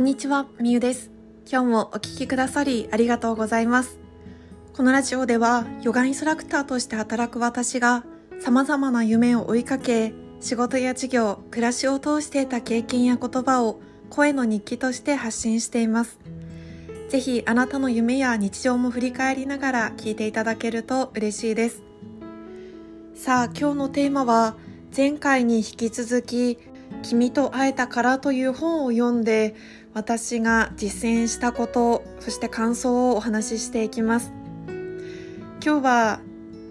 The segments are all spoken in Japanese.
こんにちは、みゆです。今日もお聞きくださりありがとうございます。このラジオでは、ヨガインストラクターとして働く私が、様々な夢を追いかけ、仕事や事業、暮らしを通して得た経験や言葉を声の日記として発信しています。ぜひあなたの夢や日常も振り返りながら聞いていただけると嬉しいです。さあ、今日のテーマは、前回に引き続き、君と会えたからという本を読んで、私が実践したこと、そして感想をお話ししていきます。今日は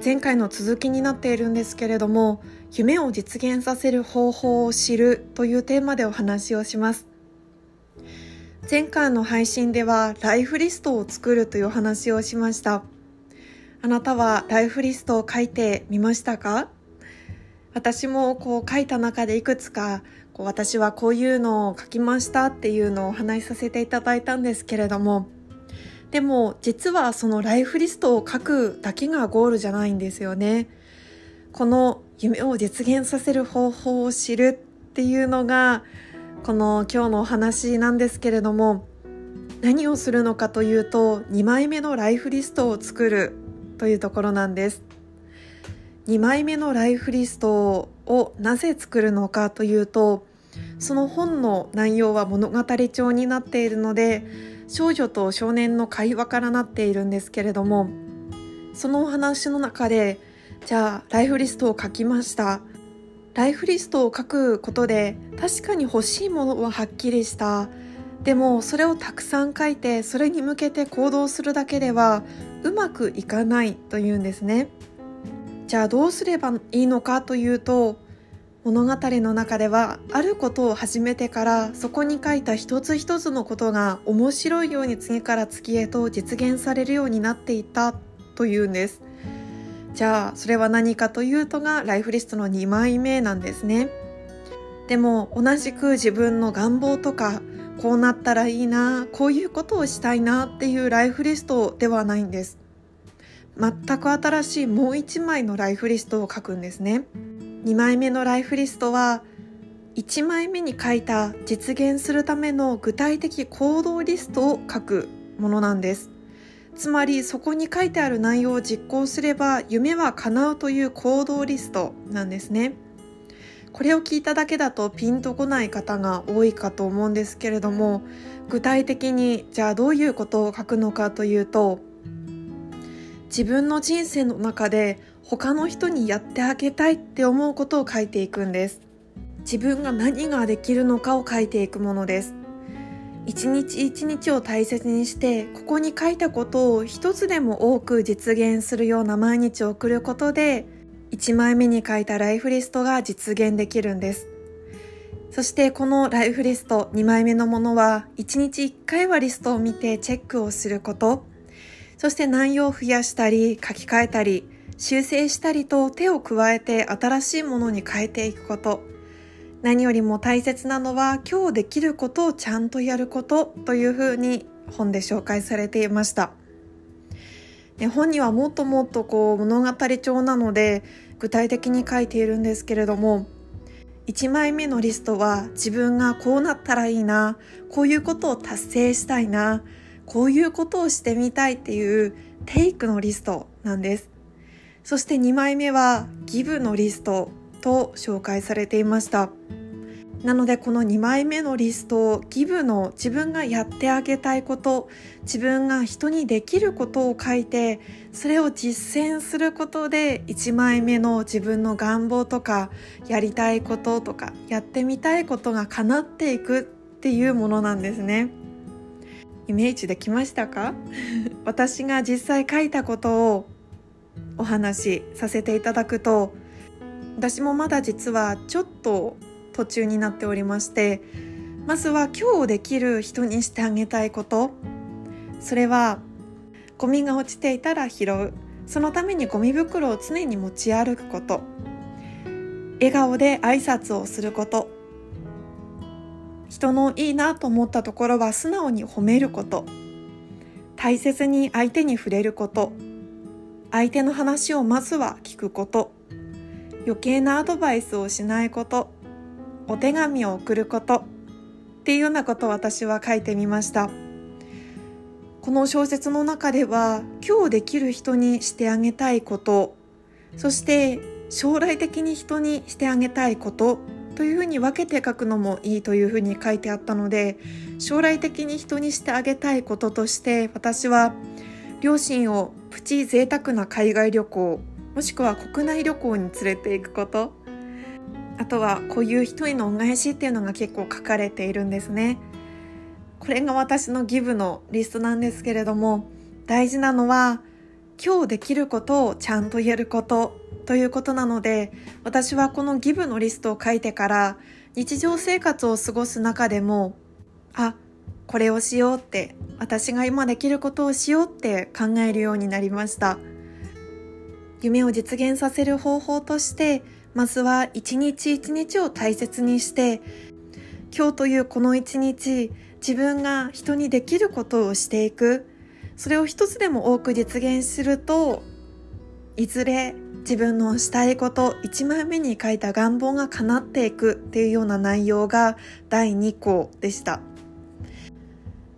前回の続きになっているんですけれども、夢を実現させる方法を知るというテーマでお話をします。前回の配信ではライフリストを作るという話をしました。あなたはライフリストを書いてみましたか？私もこう書いた中でいくつか私はこういうのを書きましたっていうのをお話しさせていただいたんですけれどもでも実はそのライフリストを書くだけがゴールじゃないんですよね。この夢を実現させる方法を知るっていうのがこの今日のお話なんですけれども何をするのかというと2枚目のライフリストを作るというところなんです。2枚目のライフリストをなぜ作るのかというとその本の内容は物語調になっているので少女と少年の会話からなっているんですけれどもそのお話の中でじゃあライフリストを書きました。ライフリストを書くことで確かに欲しいものははっきりした。でもそれをたくさん書いてそれに向けて行動するだけではうまくいかないというんですね。じゃあどうすればいいのかというと物語の中ではあることを始めてからそこに書いた一つ一つのことが面白いように次から次へと実現されるようになっていたというんです。じゃあそれは何かというとがライフリストの2枚目なんですね。でも同じく自分の願望とかこうなったらいいなこういうことをしたいなっていうライフリストではないんです。全く新しいもう1枚のライフリストを書くんですね。2枚目のライフリストは1枚目に書いた実現するための具体的行動リストを書くものなんです。つまりそこに書いてある内容を実行すれば夢は叶うという行動リストなんですね。これを聞いただけだとピンとこない方が多いかと思うんですけれども具体的にじゃあどういうことを書くのかというと自分の人生の中で他の人にやってあげたいって思うことを書いていくんです。自分が何ができるのかを書いていくものです。一日一日を大切にしてここに書いたことを一つでも多く実現するような毎日を送ることで1枚目に書いたライフリストが実現できるんです。そしてこのライフリスト2枚目のものは1日1回はリストを見てチェックをすること。そして内容を増やしたり書き換えたり修正したりと手を加えて新しいものに変えていくこと。何よりも大切なのは今日できることをちゃんとやることというふうに本で紹介されていました。本にはもっともっとこう物語調なので具体的に書いているんですけれども1枚目のリストは自分がこうなったらいいなこういうことを達成したいなこういうことをしてみたいっていうテイクのリストなんです。そして2枚目はギブのリストと紹介されていました。なのでこの2枚目のリストギブの自分がやってあげたいこと自分が人にできることを書いてそれを実践することで1枚目の自分の願望とかやりたいこととかやってみたいことが叶っていくっていうものなんですね。イメージできましたか？私が実際書いたことをお話しさせていただくと私もまだ実はちょっと途中になっておりましてまずは今日できる人にしてあげたいこと。それはゴミが落ちていたら拾う。そのためにゴミ袋を常に持ち歩くこと。笑顔で挨拶をすること。人のいいなと思ったところは素直に褒めること。大切に相手に触れること。相手の話をまずは聞くこと。余計なアドバイスをしないこと。お手紙を送ること。っていうようなことを私は書いてみました。この小説の中では今日できる人にしてあげたいこと。そして将来的に人にしてあげたいこと。というふうに分けて書くのもいいというふうに書いてあったので将来的に人にしてあげたいこととして私は両親をプチ贅沢な海外旅行もしくは国内旅行に連れていくことあとはこういう人への恩返しっていうのが結構書かれているんですね。これが私のギブのリストなんですけれども大事なのは今日できることをちゃんと言えること。ということなので私はこのギブのリストを書いてから日常生活を過ごす中でもあこれをしようって私が今できることをしようって考えるようになりました。夢を実現させる方法としてまずは一日一日を大切にして今日というこの一日自分が人にできることをしていく。それを一つでも多く実現するといずれ自分のしたいこと1枚目に書いた願望が叶っていくっていうような内容が第2項でした。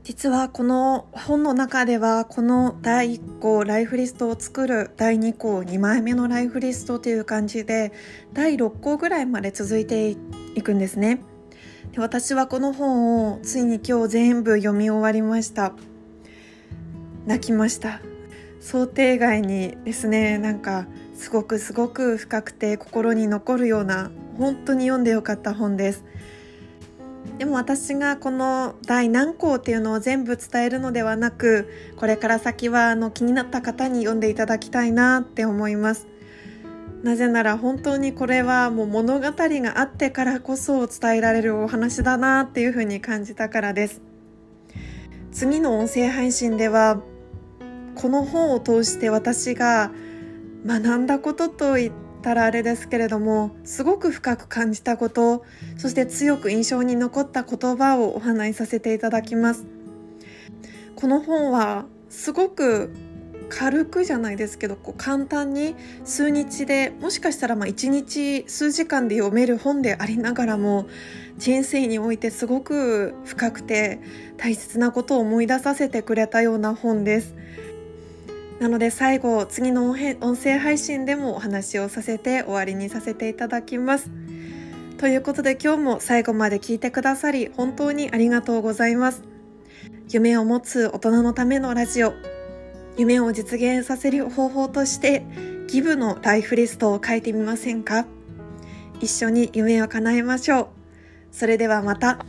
実はこの本の中ではこの第1項ライフリストを作る第2項2枚目のライフリストという感じで第6項ぐらいまで続いていくんですね。で私はこの本をついに今日全部読み終わりました。泣きました。想定外にですねなんかすごくすごく深くて心に残るような本当に読んでよかった本です。でも私がこの第何項っていうのを全部伝えるのではなくこれから先はあの気になった方に読んでいただきたいなって思います。なぜなら本当にこれはもう物語があってからこそ伝えられるお話だなっていうふうに感じたからです。次の音声配信ではこの本を通して私が学んだことといったらあれですけれどもすごく深く感じたことそして強く印象に残った言葉をお話しさせていただきますこの本はすごく軽くじゃないですけどこう簡単に数日でもしかしたらまあ1日数時間で読める本でありながらも人生においてすごく深くて大切なことを思い出させてくれたような本です。なので最後次の音声配信でもお話をさせて終わりにさせていただきます。ということで今日も最後まで聞いてくださり本当にありがとうございます。夢を持つ大人のためのラジオ夢を実現させる方法としてギブのライフリストを書いてみませんか？一緒に夢を叶えましょう。それではまた。